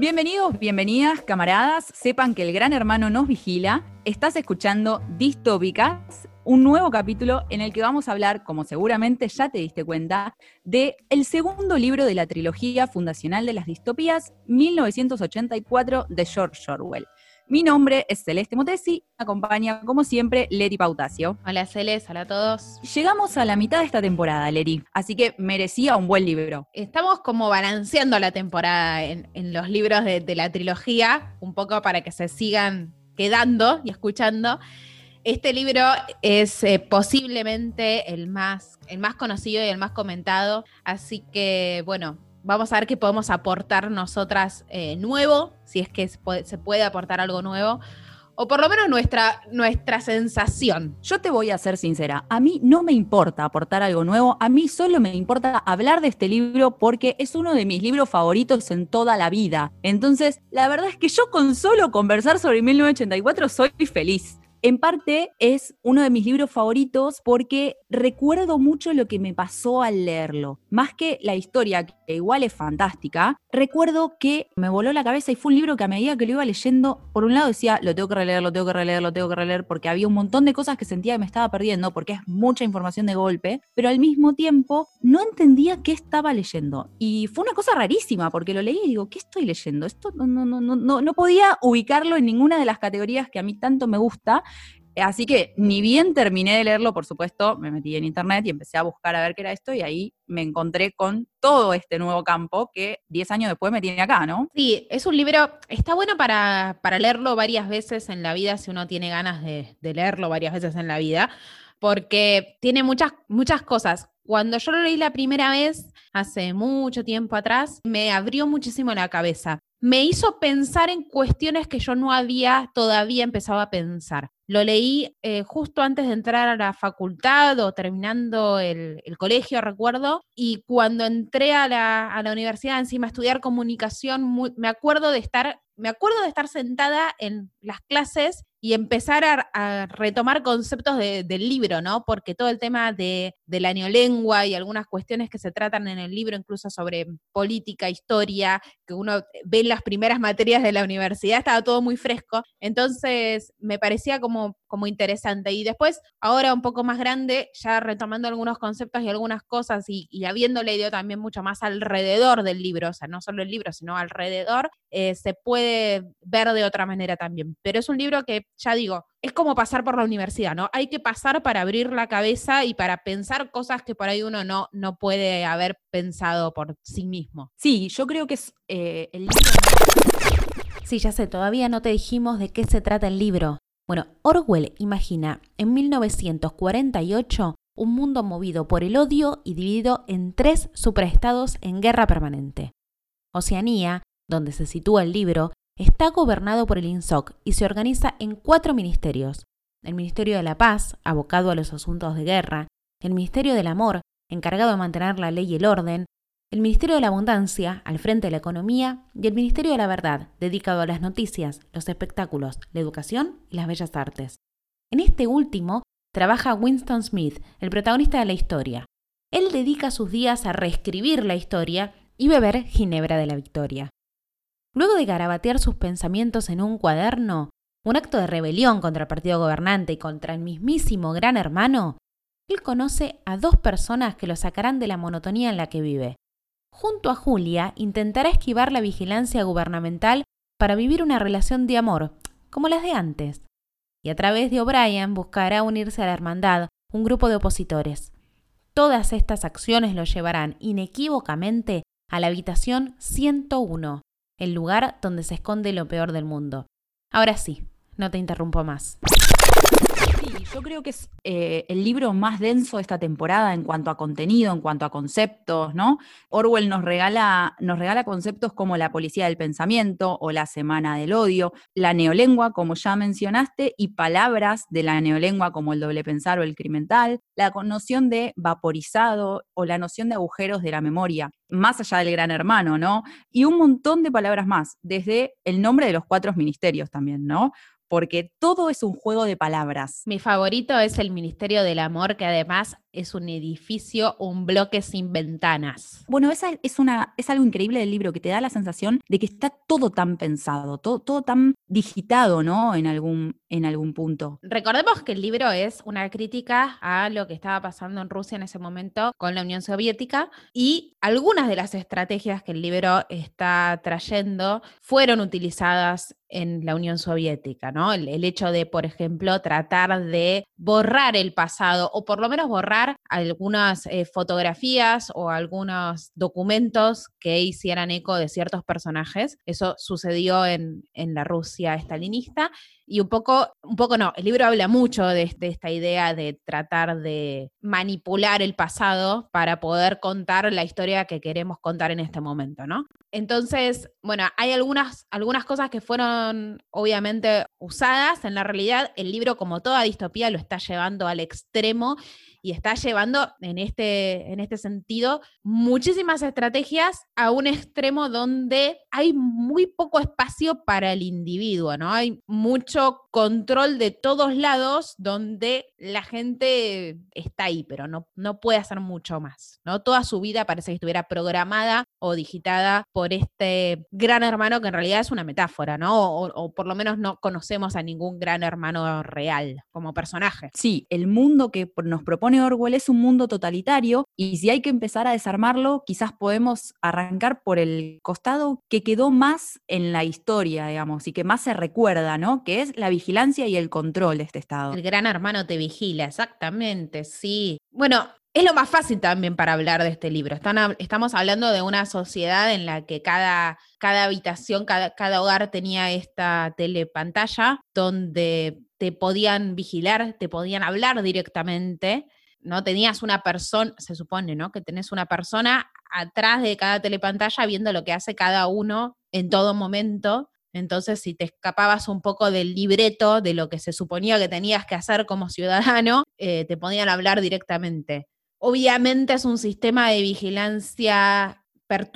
Bienvenidos, bienvenidas, camaradas. Sepan que el gran hermano nos vigila. Estás escuchando Distópicas, un nuevo capítulo en el que vamos a hablar, como seguramente ya te diste cuenta, de el segundo libro de la trilogía fundacional de las distopías, 1984, de George Orwell. Mi nombre es Celeste Motesi, me acompaña como siempre Leti Pautacio. Hola Celeste, hola a todos. Llegamos a la mitad de esta temporada, Leti, así que merecía un buen libro. Estamos como balanceando la temporada en, los libros de, la trilogía, un poco para que se sigan quedando y escuchando. Este libro es eh, posiblemente el más, el más conocido y el más comentado, así que bueno, vamos a ver qué podemos aportar nosotras eh, nuevo, si es que se puede, aportar algo nuevo, o por lo menos nuestra, nuestra sensación. Yo te voy a ser sincera, a mí no me importa aportar algo nuevo, a mí solo me importa hablar de este libro porque es uno de mis libros favoritos en toda la vida. Entonces, la verdad es que yo con solo conversar sobre 1984 soy feliz. En parte es uno de mis libros favoritos porque recuerdo mucho lo que me pasó al leerlo. Más que la historia, que igual es fantástica, recuerdo que me voló la cabeza y fue un libro que a medida que lo iba leyendo, por un lado decía, lo tengo que releer, lo tengo que releer, lo tengo que releer, porque había un montón de cosas que sentía que me estaba perdiendo, porque es mucha información de golpe, pero al mismo tiempo no entendía qué estaba leyendo. Y fue una cosa rarísima, porque lo leí y digo, ¿qué estoy leyendo? Esto no, no, no, no, no podía ubicarlo en ninguna de las categorías que a mí tanto me gusta Así que ni bien terminé de leerlo, por supuesto, me metí en internet y empecé a buscar a ver qué era esto y ahí me encontré con todo este nuevo campo que 10 años después me tiene acá, ¿no? Sí, es un libro, está bueno para, para leerlo varias veces en la vida si uno tiene ganas de, leerlo varias veces en la vida, porque tiene muchas, muchas cosas. Cuando yo lo leí la primera vez, hace mucho tiempo atrás, me abrió muchísimo la cabeza. Me hizo pensar en cuestiones que yo no había todavía empezado a pensar. Lo leí eh, justo antes de entrar a la facultad o terminando el, colegio, recuerdo, y cuando entré a la, universidad encima a estudiar comunicación, me acuerdo de estar me acuerdo de estar sentada en las clases y empezar a, retomar conceptos del libro, ¿no? Porque todo el tema de, la neolengua y algunas cuestiones que se tratan en el libro, incluso sobre política, historia, que uno ve en las primeras materias de la universidad, estaba todo muy fresco. Entonces me parecía como, como interesante. Y después, ahora un poco más grande, ya retomando algunos conceptos y algunas cosas y, habiendo leído también mucho más alrededor del libro, o sea, no solo el libro, sino alrededor, eh, se puede ver de otra manera también. Pero es un libro que ya digo, es como pasar por la universidad, ¿no? Hay que pasar para abrir la cabeza y para pensar cosas que por ahí uno no, no puede haber pensado por sí mismo. Sí, yo creo que es eh, el libro... Sí, ya sé, todavía no te dijimos de qué se trata el libro. Bueno, Orwell imagina en 1948 un mundo movido por el odio y dividido en tres superestados en guerra permanente. Oceanía, donde se sitúa el libro, está gobernado por el INSOC y se organiza en cuatro ministerios. El Ministerio de la Paz, abocado a los asuntos de guerra, el Ministerio del Amor, encargado de mantener la ley y el orden, el Ministerio de la Abundancia, al frente de la economía, y el Ministerio de la Verdad, dedicado a las noticias, los espectáculos, la educación y las bellas artes. En este último trabaja Winston Smith, el protagonista de la historia. Él dedica sus días a reescribir la historia y beber Ginebra de la Victoria. Luego de garabatear sus pensamientos en un cuaderno, un acto de rebelión contra el partido gobernante y contra el mismísimo gran hermano, él conoce a dos personas que lo sacarán de la monotonía en la que vive. Junto a Julia intentará esquivar la vigilancia gubernamental para vivir una relación de amor, como las de antes. Y a través de O'Brien buscará unirse a la hermandad, un grupo de opositores. Todas estas acciones lo llevarán inequívocamente a la habitación 101, el lugar donde se esconde lo peor del mundo. Ahora sí, no te interrumpo más. Sí, yo creo que es eh, el libro más denso de esta temporada en cuanto a contenido, en cuanto a conceptos, ¿no? Orwell nos regala, nos regala conceptos como la policía del pensamiento o la semana del odio, la neolengua, como ya mencionaste, y palabras de la neolengua como el doble pensar o el crimental, la noción de vaporizado o la noción de agujeros de la memoria, más allá del gran hermano, ¿no? Y un montón de palabras más, desde el nombre de los cuatro ministerios también, ¿no? Porque todo es un juego de palabras. Mi favorito es el Ministerio del Amor, que además es un edificio, un bloque sin ventanas. Bueno, esa es, una, es algo increíble del libro, que te da la sensación de que está todo tan pensado, todo, todo tan digitado, ¿no? En algún, en algún punto. Recordemos que el libro es una crítica a lo que estaba pasando en Rusia en ese momento con la Unión Soviética y algunas de las estrategias que el libro está trayendo fueron utilizadas en la Unión Soviética, ¿no? El, hecho de, por ejemplo, tratar de borrar el pasado o por lo menos borrar algunas eh, fotografías o algunos documentos que hicieran eco de ciertos personajes. Eso sucedió en, en la Rusia estalinista y un poco, un poco no, el libro habla mucho de, esta idea de tratar de manipular el pasado para poder contar la historia que queremos contar en este momento, ¿no? Entonces, bueno, hay algunas, algunas cosas que fueron obviamente usadas en la realidad. El libro, como toda distopía, lo está llevando al extremo y está llevando en este, en este sentido muchísimas estrategias a un extremo donde hay muy poco espacio para el individuo, ¿no? Hay mucho control de todos lados donde la gente está ahí, pero no, no puede hacer mucho más, ¿no? Toda su vida parece que estuviera programada o digitada por este gran hermano que en realidad es una metáfora, ¿no? O, o por lo menos no conocemos a ningún gran hermano real como personaje. Sí, el mundo que nos propone Orwell es un mundo totalitario y si hay que empezar a desarmarlo, quizás podemos arrancar por el costado que quedó más en la historia, digamos, y que más se recuerda, ¿no? Que es la vigilancia y el control de este Estado. El gran hermano te vigila, exactamente, sí. Bueno, es lo más fácil también para hablar de este libro. estamos hablando de una sociedad en la que cada, cada habitación, cada, cada, hogar tenía esta telepantalla donde te podían vigilar, te podían hablar directamente ¿no? Tenías una persona, se supone, ¿no? Que tenés una persona atrás de cada telepantalla viendo lo que hace cada uno en todo momento. Entonces, si te escapabas un poco del libreto de lo que se suponía que tenías que hacer como ciudadano, eh, te podían hablar directamente. Obviamente es un sistema de vigilancia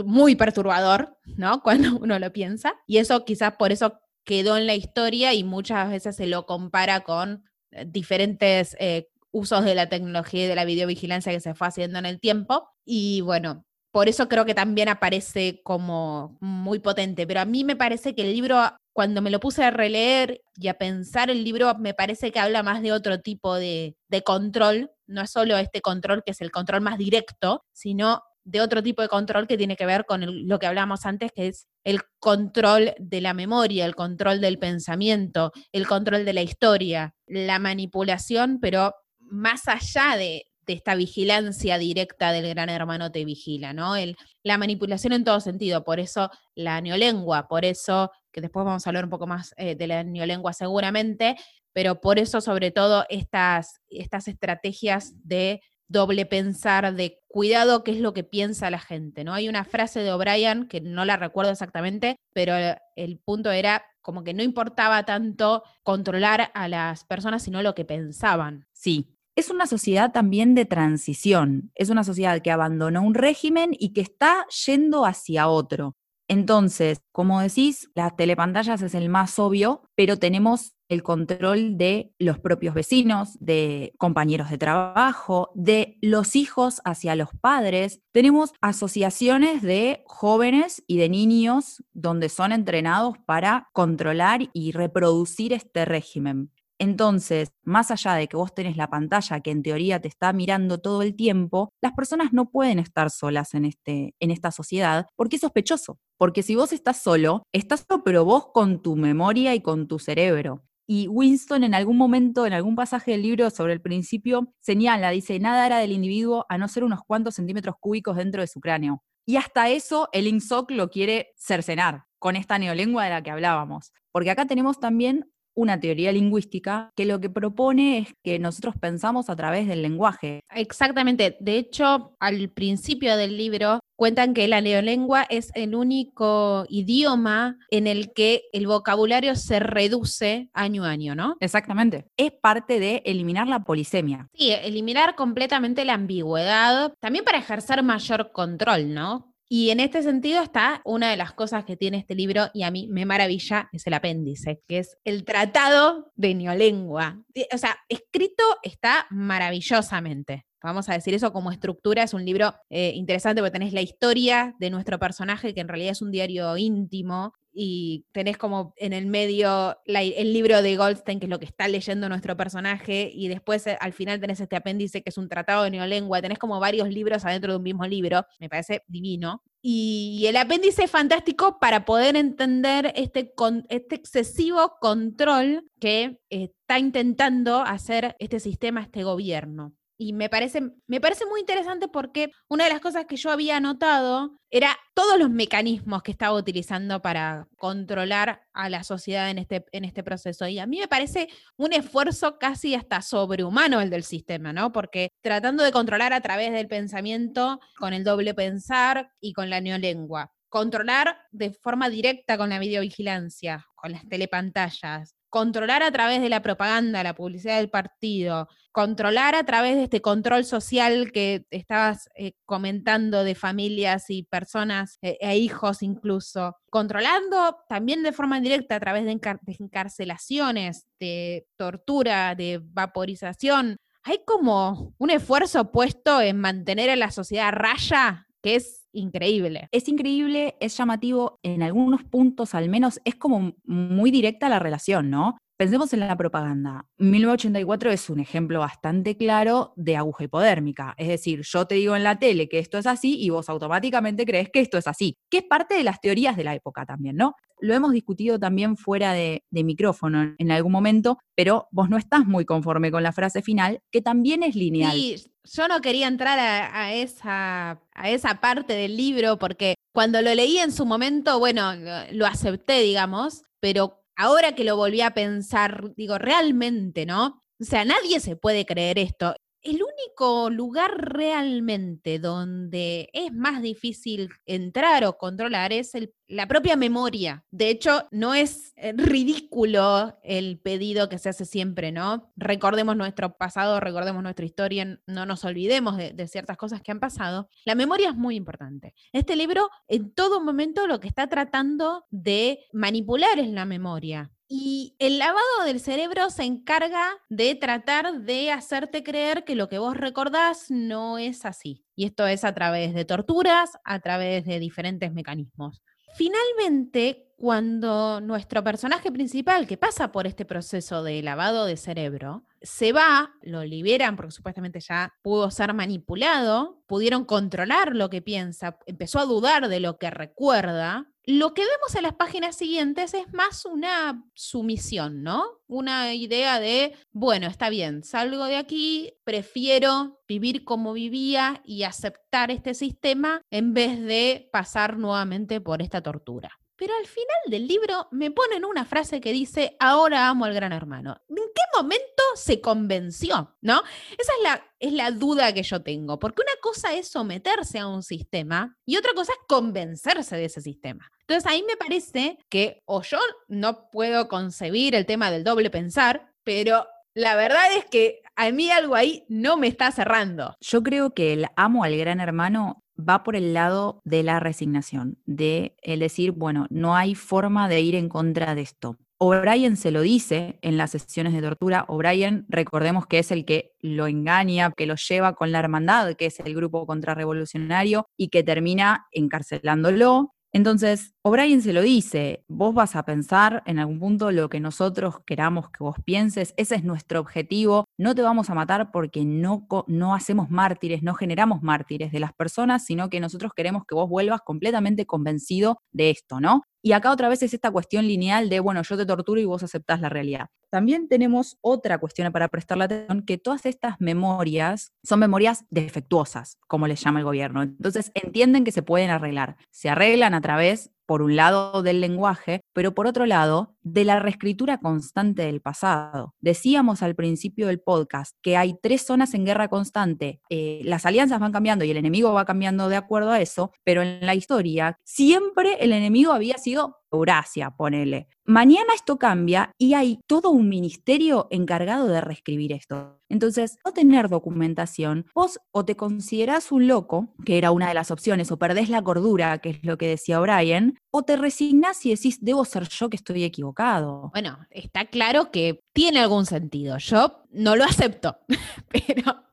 muy perturbador, ¿no? Cuando uno lo piensa. Y eso quizás por eso quedó en la historia y muchas veces se lo compara con eh, diferentes eh, usos de la tecnología y de la videovigilancia que se fue haciendo en el tiempo. Y bueno, por eso creo que también aparece como muy potente. Pero a mí me parece que el libro, cuando me lo puse a releer y a pensar el libro, me parece que habla más de otro tipo de, control. No es solo este control que es el control más directo, sino de otro tipo de control que tiene que ver con lo que hablábamos antes, que es el control de la memoria, el control del pensamiento, el control de la historia, la manipulación, pero más allá de, esta vigilancia directa del gran hermano te vigila, ¿no? El, la manipulación en todo sentido, por eso la neolengua, por eso, que después vamos a hablar un poco más eh, de la neolengua seguramente, pero por eso sobre todo estas, estas estrategias de doble pensar, de cuidado qué es lo que piensa la gente, ¿no? Hay una frase de O'Brien que no la recuerdo exactamente, pero el punto era como que no importaba tanto controlar a las personas, sino lo que pensaban. Sí, es una sociedad también de transición, es una sociedad que abandonó un régimen y que está yendo hacia otro. Entonces, como decís, las telepantallas es el más obvio, pero tenemos el control de los propios vecinos, de compañeros de trabajo, de los hijos hacia los padres. Tenemos asociaciones de jóvenes y de niños donde son entrenados para controlar y reproducir este régimen. Entonces, más allá de que vos tenés la pantalla que en teoría te está mirando todo el tiempo, las personas no pueden estar solas en, este, en esta sociedad porque es sospechoso. Porque si vos estás solo, estás solo, pero vos con tu memoria y con tu cerebro. Y Winston en algún momento, en algún pasaje del libro sobre el principio, señala, dice, nada era del individuo a no ser unos cuantos centímetros cúbicos dentro de su cráneo. Y hasta eso el INSOC lo quiere cercenar con esta neolengua de la que hablábamos. Porque acá tenemos también una teoría lingüística que lo que propone es que nosotros pensamos a través del lenguaje. Exactamente. De hecho, al principio del libro cuentan que la neolengua es el único idioma en el que el vocabulario se reduce año a año, ¿no? Exactamente. Es parte de eliminar la polisemia. Sí, eliminar completamente la ambigüedad, también para ejercer mayor control, ¿no? Y en este sentido está una de las cosas que tiene este libro y a mí me maravilla, es el apéndice, que es el tratado de neolengua. O sea, escrito está maravillosamente. Vamos a decir eso como estructura, es un libro eh, interesante porque tenés la historia de nuestro personaje, que en realidad es un diario íntimo, y tenés como en el medio el libro de Goldstein, que es lo que está leyendo nuestro personaje, y después eh, al final tenés este apéndice que es un tratado de neolengua, tenés como varios libros adentro de un mismo libro, me parece divino. Y el apéndice es fantástico para poder entender este, este excesivo control que está intentando hacer este sistema, este gobierno y me parece, me parece muy interesante porque una de las cosas que yo había notado era todos los mecanismos que estaba utilizando para controlar a la sociedad en este, en este proceso. Y a mí me parece un esfuerzo casi hasta sobrehumano el del sistema, ¿no? Porque tratando de controlar a través del pensamiento, con el doble pensar y con la neolengua. Controlar de forma directa con la videovigilancia, con las telepantallas, controlar a través de la propaganda, la publicidad del partido, controlar a través de este control social que estabas eh, comentando de familias y personas eh, e hijos incluso, controlando también de forma directa a través de, encarcelaciones, de tortura, de vaporización. Hay como un esfuerzo puesto en mantener a la sociedad raya que es increíble. Es increíble, es llamativo, en algunos puntos al menos es como muy directa la relación, ¿no? Pensemos en la propaganda. 1984 es un ejemplo bastante claro de aguja hipodérmica. Es decir, yo te digo en la tele que esto es así y vos automáticamente crees que esto es así, que es parte de las teorías de la época también, ¿no? Lo hemos discutido también fuera de, micrófono en algún momento, pero vos no estás muy conforme con la frase final, que también es lineal. Sí, yo no quería entrar a, esa, a esa parte del libro porque cuando lo leí en su momento, bueno, lo acepté, digamos, pero ahora que lo volví a pensar, digo, realmente, ¿no? O sea, nadie se puede creer esto el único lugar realmente donde es más difícil entrar o controlar es la propia memoria. De hecho, no es eh, ridículo el pedido que se hace siempre, ¿no? Recordemos nuestro pasado, recordemos nuestra historia, no nos olvidemos de, ciertas cosas que han pasado. La memoria es muy importante. Este libro, en todo momento, lo que está tratando de manipular es la memoria. Y el lavado del cerebro se encarga de tratar de hacerte creer que lo que vos recordás no es así. Y esto es a través de torturas, a través de diferentes mecanismos. Finalmente, cuando nuestro personaje principal, que pasa por este proceso de lavado de cerebro, se va, lo liberan porque supuestamente ya pudo ser manipulado, pudieron controlar lo que piensa, empezó a dudar de lo que recuerda, lo que vemos en las páginas siguientes es más una sumisión, ¿no? Una idea de, bueno, está bien, salgo de aquí, prefiero vivir como vivía y aceptar este sistema en vez de pasar nuevamente por esta tortura. Pero al final del libro me ponen una frase que dice, ahora amo al gran hermano. ¿En qué momento se convenció? ¿No? Esa es la, es la duda que yo tengo, porque una cosa es someterse a un sistema y otra cosa es convencerse de ese sistema. Entonces ahí me parece que o yo no puedo concebir el tema del doble pensar, pero la verdad es que a mí algo ahí no me está cerrando. Yo creo que el amo al gran hermano va por el lado de la resignación, de el decir, bueno, no hay forma de ir en contra de esto. O'Brien se lo dice en las sesiones de tortura. O'Brien, recordemos que es el que lo engaña, que lo lleva con la hermandad, que es el grupo contrarrevolucionario, y que termina encarcelándolo. Entonces, O'Brien se lo dice, vos vas a pensar en algún punto lo que nosotros queramos que vos pienses, ese es nuestro objetivo, no te vamos a matar porque no, no hacemos mártires, no generamos mártires de las personas, sino que nosotros queremos que vos vuelvas completamente convencido de esto, ¿no? Y acá otra vez es esta cuestión lineal de, bueno, yo te torturo y vos aceptás la realidad. También tenemos otra cuestión para prestar la atención, que todas estas memorias son memorias defectuosas, como les llama el gobierno. Entonces entienden que se pueden arreglar. Se arreglan a través por un lado del lenguaje, pero por otro lado de la reescritura constante del pasado. Decíamos al principio del podcast que hay tres zonas en guerra constante. Eh, las alianzas van cambiando y el enemigo va cambiando de acuerdo a eso, pero en la historia siempre el enemigo había sido Eurasia, ponele. Mañana esto cambia y hay todo un ministerio encargado de reescribir esto. Entonces, no tener documentación, vos o te considerás un loco, que era una de las opciones, o perdés la cordura, que es lo que decía O'Brien, o te resignás y decís, debo ser yo que estoy equivocado. Bueno, está claro que tiene algún sentido. Yo no lo acepto, pero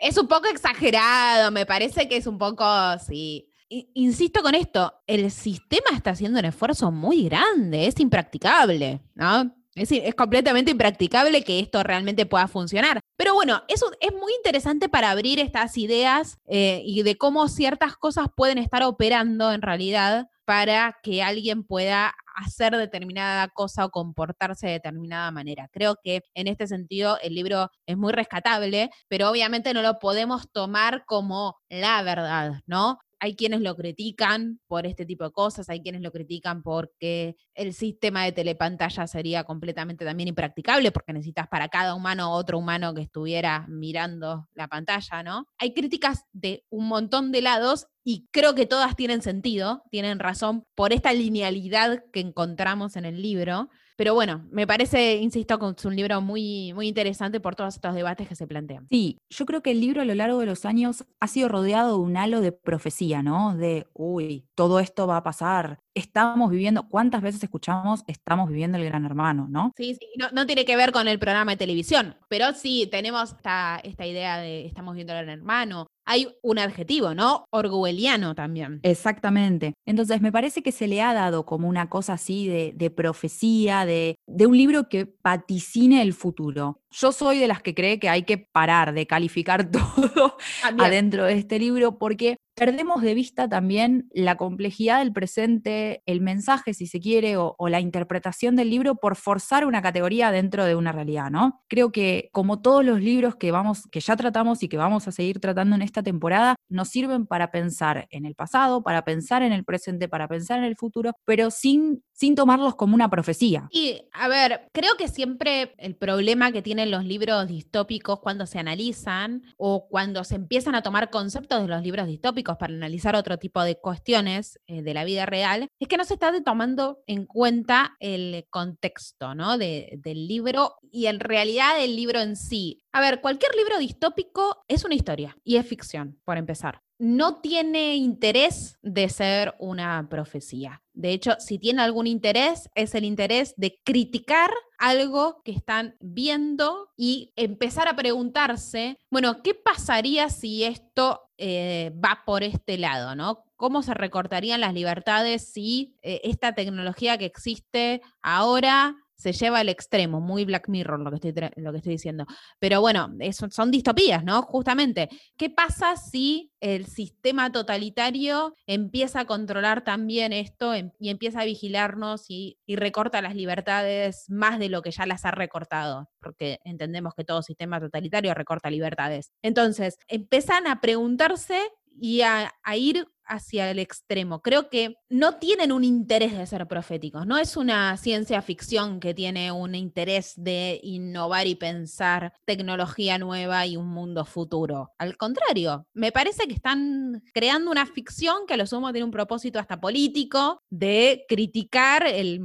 es un poco exagerado, me parece que es un poco, sí, insisto con esto, el sistema está haciendo un esfuerzo muy grande, es impracticable, ¿no? Es, es completamente impracticable que esto realmente pueda funcionar. Pero bueno, eso es muy interesante para abrir estas ideas eh, y de cómo ciertas cosas pueden estar operando en realidad para que alguien pueda hacer determinada cosa o comportarse de determinada manera. Creo que en este sentido el libro es muy rescatable, pero obviamente no lo podemos tomar como la verdad, ¿no? Hay quienes lo critican por este tipo de cosas, hay quienes lo critican porque el sistema de telepantalla sería completamente también impracticable porque necesitas para cada humano otro humano que estuviera mirando la pantalla, ¿no? Hay críticas de un montón de lados y creo que todas tienen sentido, tienen razón por esta linealidad que encontramos en el libro. Pero bueno, me parece, insisto, que es un libro muy, muy interesante por todos estos debates que se plantean. Sí, yo creo que el libro a lo largo de los años ha sido rodeado de un halo de profecía, ¿no? De, uy, todo esto va a pasar, estamos viviendo, ¿cuántas veces escuchamos estamos viviendo el gran hermano, no? Sí, sí, no, tiene que ver con el programa de televisión, pero sí tenemos esta, esta idea de estamos viendo el gran hermano. Hay un adjetivo, ¿no? Orwelliano también. Exactamente. Entonces, me parece que se le ha dado como una cosa así de, profecía, de, de un libro que vaticine el futuro. Yo soy de las que cree que hay que parar de calificar todo adentro de este libro porque perdemos de vista también la complejidad del presente, el mensaje, si se quiere, o, la interpretación del libro por forzar una categoría dentro de una realidad, ¿no? Creo que como todos los libros que vamos, que ya tratamos y que vamos a seguir tratando en esta temporada, nos sirven para pensar en el pasado, para pensar en el presente, para pensar en el futuro, pero sin, sin tomarlos como una profecía. Y a ver, creo que siempre el problema que tienen los libros distópicos cuando se analizan o cuando se empiezan a tomar conceptos de los libros distópicos, para analizar otro tipo de cuestiones eh, de la vida real, es que no se está tomando en cuenta el contexto ¿no? del libro y en realidad el libro en sí. A ver, cualquier libro distópico es una historia y es ficción, por empezar no tiene interés de ser una profecía. De hecho, si tiene algún interés, es el interés de criticar algo que están viendo y empezar a preguntarse, bueno, ¿qué pasaría si esto eh, va por este lado, ¿no? ¿Cómo se recortarían las libertades si eh, esta tecnología que existe ahora se lleva al extremo, muy Black Mirror lo que estoy, lo que estoy diciendo. Pero bueno, son distopías, ¿no? Justamente, ¿qué pasa si el sistema totalitario empieza a controlar también esto em, y empieza a vigilarnos y, recorta las libertades más de lo que ya las ha recortado? Porque entendemos que todo sistema totalitario recorta libertades. Entonces, empiezan a preguntarse y a, ir hacia el extremo. Creo que no tienen un interés de ser proféticos, no es una ciencia ficción que tiene un interés de innovar y pensar tecnología nueva y un mundo futuro. Al contrario, me parece que están creando una ficción que a lo sumo tiene un propósito hasta político de criticar el,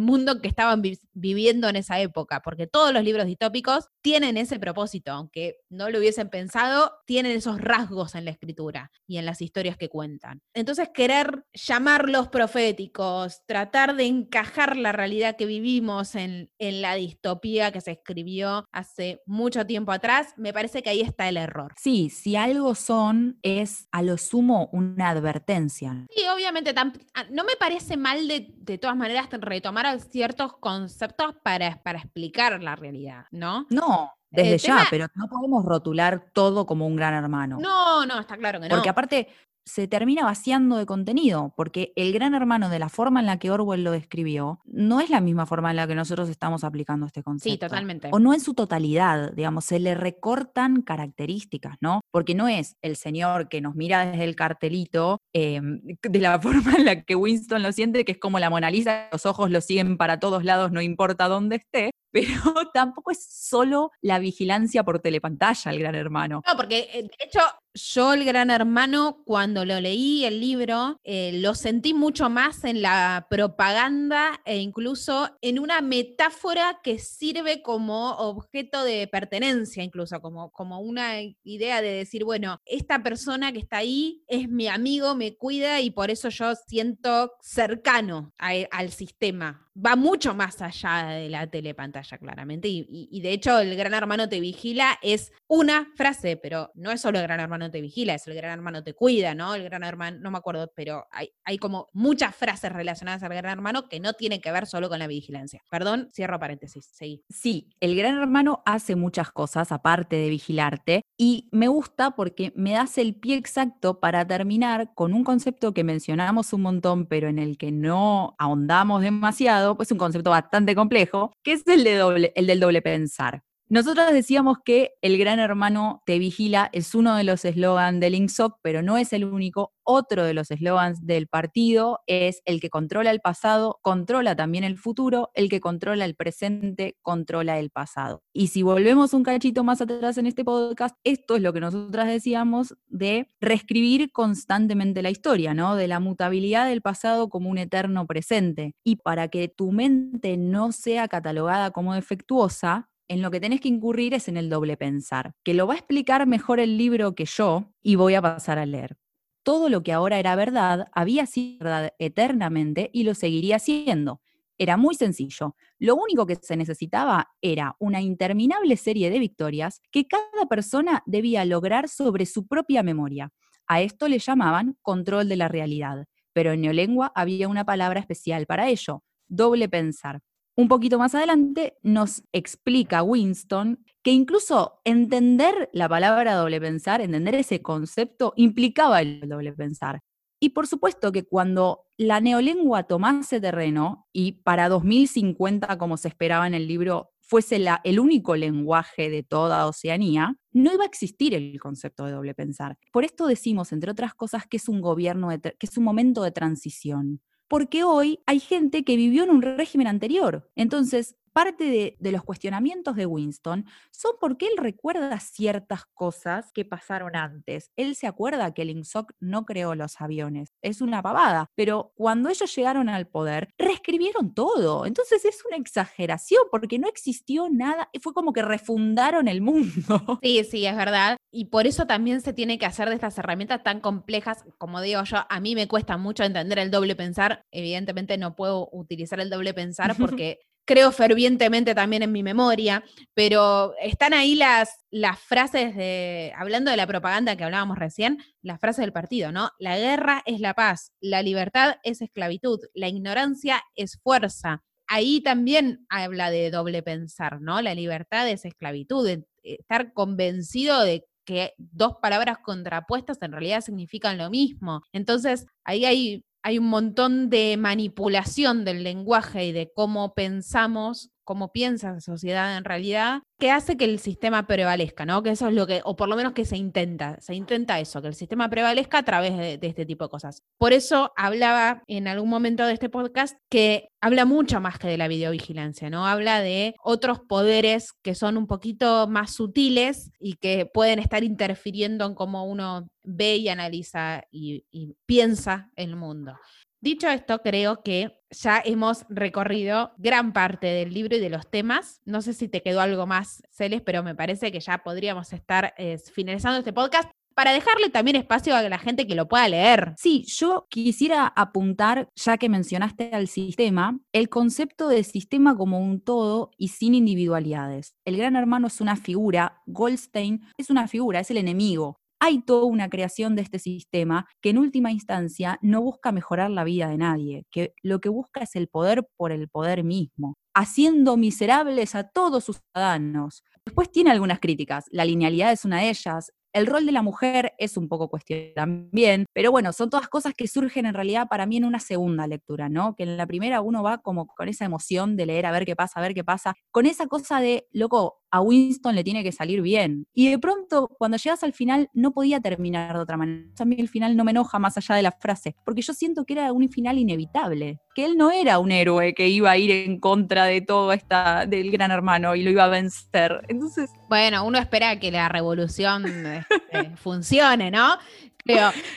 mundo que estaban viviendo en esa época, porque todos los libros distópicos tienen ese propósito, aunque no lo hubiesen pensado, tienen esos rasgos en la escritura y en las historias que cuentan. Entonces, querer llamarlos proféticos, tratar de encajar la realidad que vivimos en, en la distopía que se escribió hace mucho tiempo atrás, me parece que ahí está el error. Sí, si algo son, es a lo sumo una advertencia. Sí, obviamente, ah, no me parece mal de, de todas maneras retomar ciertos conceptos para, para explicar la realidad, ¿no? No, desde ya, pero no podemos rotular todo como un gran hermano. No, no, está claro que no. Porque aparte, se termina vaciando de contenido, porque el gran hermano de la forma en la que Orwell lo describió no es la misma forma en la que nosotros estamos aplicando este concepto. Sí, totalmente. O no en su totalidad, digamos, se le recortan características, ¿no? Porque no es el señor que nos mira desde el cartelito em, de la forma en la que Winston lo siente, que es como la Mona Lisa, los ojos lo siguen para todos lados, no importa dónde esté, pero tampoco es solo la vigilancia por telepantalla el gran hermano. No, porque eh, de hecho yo el gran hermano cuando lo leí el libro eh, lo sentí mucho más en la propaganda e incluso en una metáfora que sirve como objeto de pertenencia, incluso como, como una idea de decir, bueno, esta persona que está ahí es mi amigo, me cuida y por eso yo siento cercano al sistema va mucho más allá de la telepantalla, claramente. Y, de hecho, el gran hermano te vigila es una frase, pero no es solo el gran hermano te vigila, es el gran hermano te cuida, ¿no? El gran hermano, no me acuerdo, pero hay, hay como muchas frases relacionadas al gran hermano que no tienen que ver solo con la vigilancia. Perdón, cierro paréntesis, seguí. Sí, el gran hermano hace muchas cosas aparte de vigilarte y me gusta porque me das el pie exacto para terminar con un concepto que mencionamos un montón, pero en el que no ahondamos demasiado pues un concepto bastante complejo, que es el, de doble, el del doble pensar. Nosotros decíamos que el gran hermano te vigila es uno de los eslogans del INSOC, pero no es el único. Otro de los eslogans del partido es el que controla el pasado, controla también el futuro, el que controla el presente, controla el pasado. Y si volvemos un cachito más atrás en este podcast, esto es lo que nosotras decíamos de reescribir constantemente la historia, ¿no? De la mutabilidad del pasado como un eterno presente. Y para que tu mente no sea catalogada como defectuosa, en lo que tenés que incurrir es en el doble pensar, que lo va a explicar mejor el libro que yo y voy a pasar a leer. Todo lo que ahora era verdad había sido verdad eternamente y lo seguiría siendo. Era muy sencillo. Lo único que se necesitaba era una interminable serie de victorias que cada persona debía lograr sobre su propia memoria. A esto le llamaban control de la realidad, pero en neolengua había una palabra especial para ello, doble pensar. Un poquito más adelante nos explica Winston que incluso entender la palabra doble pensar, entender ese concepto, implicaba el doble pensar. Y por supuesto que cuando la neolengua tomase terreno y para 2050, como se esperaba en el libro, fuese el único lenguaje de toda Oceanía, no iba a existir el concepto de doble pensar. Por esto decimos, entre otras cosas, que es un gobierno, que es un momento de transición porque hoy hay gente que vivió en un régimen anterior. Entonces, parte de, los cuestionamientos de Winston son porque él recuerda ciertas cosas que pasaron antes. Él se acuerda que el INSOC no creó los aviones. Es una pavada. Pero cuando ellos llegaron al poder, reescribieron todo. Entonces es una exageración porque no existió nada. Fue como que refundaron el mundo. Sí, sí, es verdad. Y por eso también se tiene que hacer de estas herramientas tan complejas. Como digo yo, a mí me cuesta mucho entender el doble pensar. Evidentemente no puedo utilizar el doble pensar porque creo fervientemente también en mi memoria, pero están ahí las, las frases de, hablando de la propaganda que hablábamos recién, las frases del partido, ¿no? La guerra es la paz, la libertad es esclavitud, la ignorancia es fuerza. Ahí también habla de doble pensar, ¿no? La libertad es esclavitud, estar convencido de que dos palabras contrapuestas en realidad significan lo mismo. Entonces, ahí hay hay un montón de manipulación del lenguaje y de cómo pensamos cómo piensa la sociedad en realidad, que hace que el sistema prevalezca, ¿no? Que eso es lo que, o por lo menos que se intenta, se intenta eso, que el sistema prevalezca a través de, este tipo de cosas. Por eso hablaba en algún momento de este podcast que habla mucho más que de la videovigilancia, ¿no? Habla de otros poderes que son un poquito más sutiles y que pueden estar interfiriendo en cómo uno ve y analiza y, y piensa el mundo. Dicho esto, creo que ya hemos recorrido gran parte del libro y de los temas. No sé si te quedó algo más, Celes, pero me parece que ya podríamos estar eh, finalizando este podcast para dejarle también espacio a la gente que lo pueda leer. Sí, yo quisiera apuntar, ya que mencionaste al sistema, el concepto de sistema como un todo y sin individualidades. El gran hermano es una figura, Goldstein es una figura, es el enemigo hay toda una creación de este sistema que en última instancia no busca mejorar la vida de nadie, que lo que busca es el poder por el poder mismo, haciendo miserables a todos sus ciudadanos. Después tiene algunas críticas, la linealidad es una de ellas, el rol de la mujer es un poco cuestionado también, pero bueno, son todas cosas que surgen en realidad para mí en una segunda lectura, ¿no? Que en la primera uno va como con esa emoción de leer a ver qué pasa, a ver qué pasa, con esa cosa de, loco, a Winston le tiene que salir bien. Y de pronto, cuando llegas al final, no podía terminar de otra manera. A mí el final no me enoja más allá de la frase, porque yo siento que era un final inevitable, que él no era un héroe que iba a ir en contra de todo esta, del gran hermano y lo iba a vencer. Entonces... Bueno, uno espera que la revolución este, funcione, ¿no?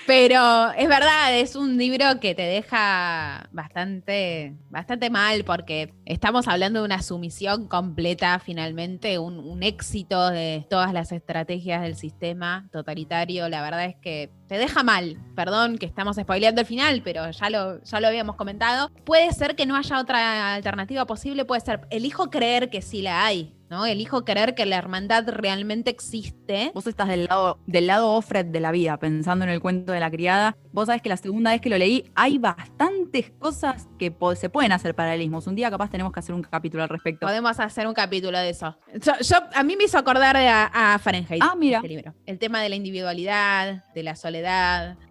Pero es verdad, es un libro que te deja bastante, bastante mal porque estamos hablando de una sumisión completa finalmente, un, un éxito de todas las estrategias del sistema totalitario. La verdad es que te deja mal. Perdón que estamos spoileando el final, pero ya lo, ya lo habíamos comentado. Puede ser que no haya otra alternativa posible, puede ser, elijo creer que sí la hay. ¿no? Elijo creer que la hermandad realmente existe. Vos estás del lado, del lado Offred de la vida, pensando en el cuento de la criada. Vos sabés que la segunda vez que lo leí, hay bastantes cosas que se pueden hacer paralelismos. Un día capaz tenemos que hacer un capítulo al respecto. Podemos hacer un capítulo de eso. Yo, a mí me hizo acordar a, a Fahrenheit. Ah, mira. Este libro. El tema de la individualidad, de la soledad,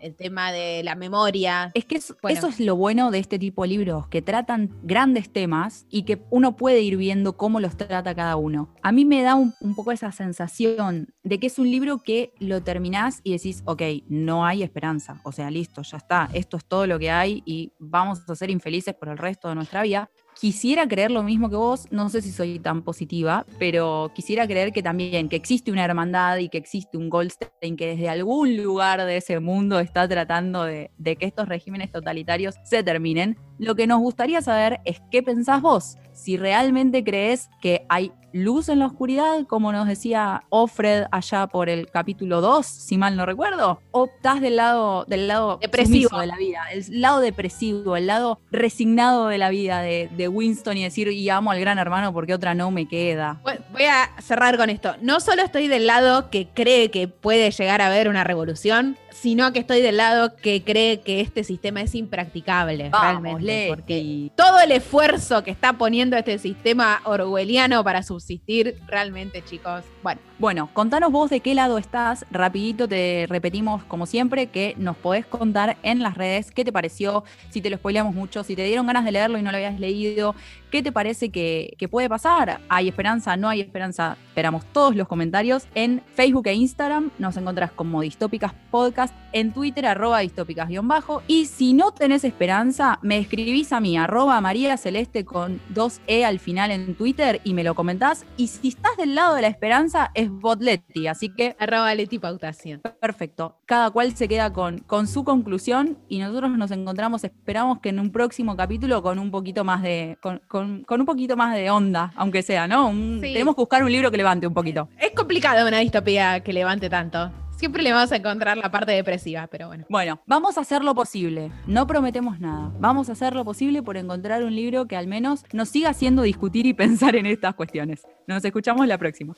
el tema de la memoria. Es que eso es lo bueno de este tipo de libros, que tratan grandes temas y que uno puede ir viendo cómo los trata cada uno. A mí me da un, poco esa sensación de que es un libro que lo terminás y decís, ok, no hay esperanza, o sea, listo, ya está, esto es todo lo que hay y vamos a ser infelices por el resto de nuestra vida. Quisiera creer lo mismo que vos, no sé si soy tan positiva, pero quisiera creer que también que existe una hermandad y que existe un Goldstein que desde algún lugar de ese mundo está tratando de, de que estos regímenes totalitarios se terminen. Lo que nos gustaría saber es qué pensás vos, si realmente crees que hay luz en la oscuridad, como nos decía Offred allá por el capítulo 2, si mal no recuerdo, o estás del lado, del lado depresivo de la vida, el lado depresivo, el lado resignado de la vida de, de, Winston y decir, y amo al gran hermano porque otra no me queda. Voy a cerrar con esto. No solo estoy del lado que cree que puede llegar a haber una revolución, sino que estoy del lado que cree que este sistema es impracticable, realmente. Porque todo el esfuerzo que está poniendo este sistema orwelliano para subsistir, realmente, chicos, bueno. Bueno, contanos vos de qué lado estás. Rapidito te repetimos, como siempre, que nos podés contar en las redes qué te pareció, si te lo spoileamos mucho, si te dieron ganas de leerlo y no lo habías leído, qué te parece que, puede pasar. ¿Hay esperanza? ¿No hay esperanza? Esperamos todos los comentarios. En Facebook e Instagram nos encontrás como Distópicas Podcast, en Twitter arroba distópicas-bajo. Y si no tenés esperanza, me escribís a mí, arroba María Celeste con 2E al final en Twitter y me lo comentás. Y si estás del lado de la esperanza, es Botletti, así que... Arroba Leti Pautación. Perfecto. Cada cual se queda con, con su conclusión y nosotros nos encontramos, esperamos que en un próximo capítulo con un poquito más de... Con, un poquito más de onda, aunque sea, ¿no? Tenemos que buscar un libro que levante un poquito. Es complicado una distopía que levante tanto. Siempre le vamos a encontrar la parte depresiva, pero bueno. Bueno, vamos a hacer lo posible. No prometemos nada. Vamos a hacer lo posible por encontrar un libro que al menos nos siga haciendo discutir y pensar en estas cuestiones. Nos escuchamos la próxima.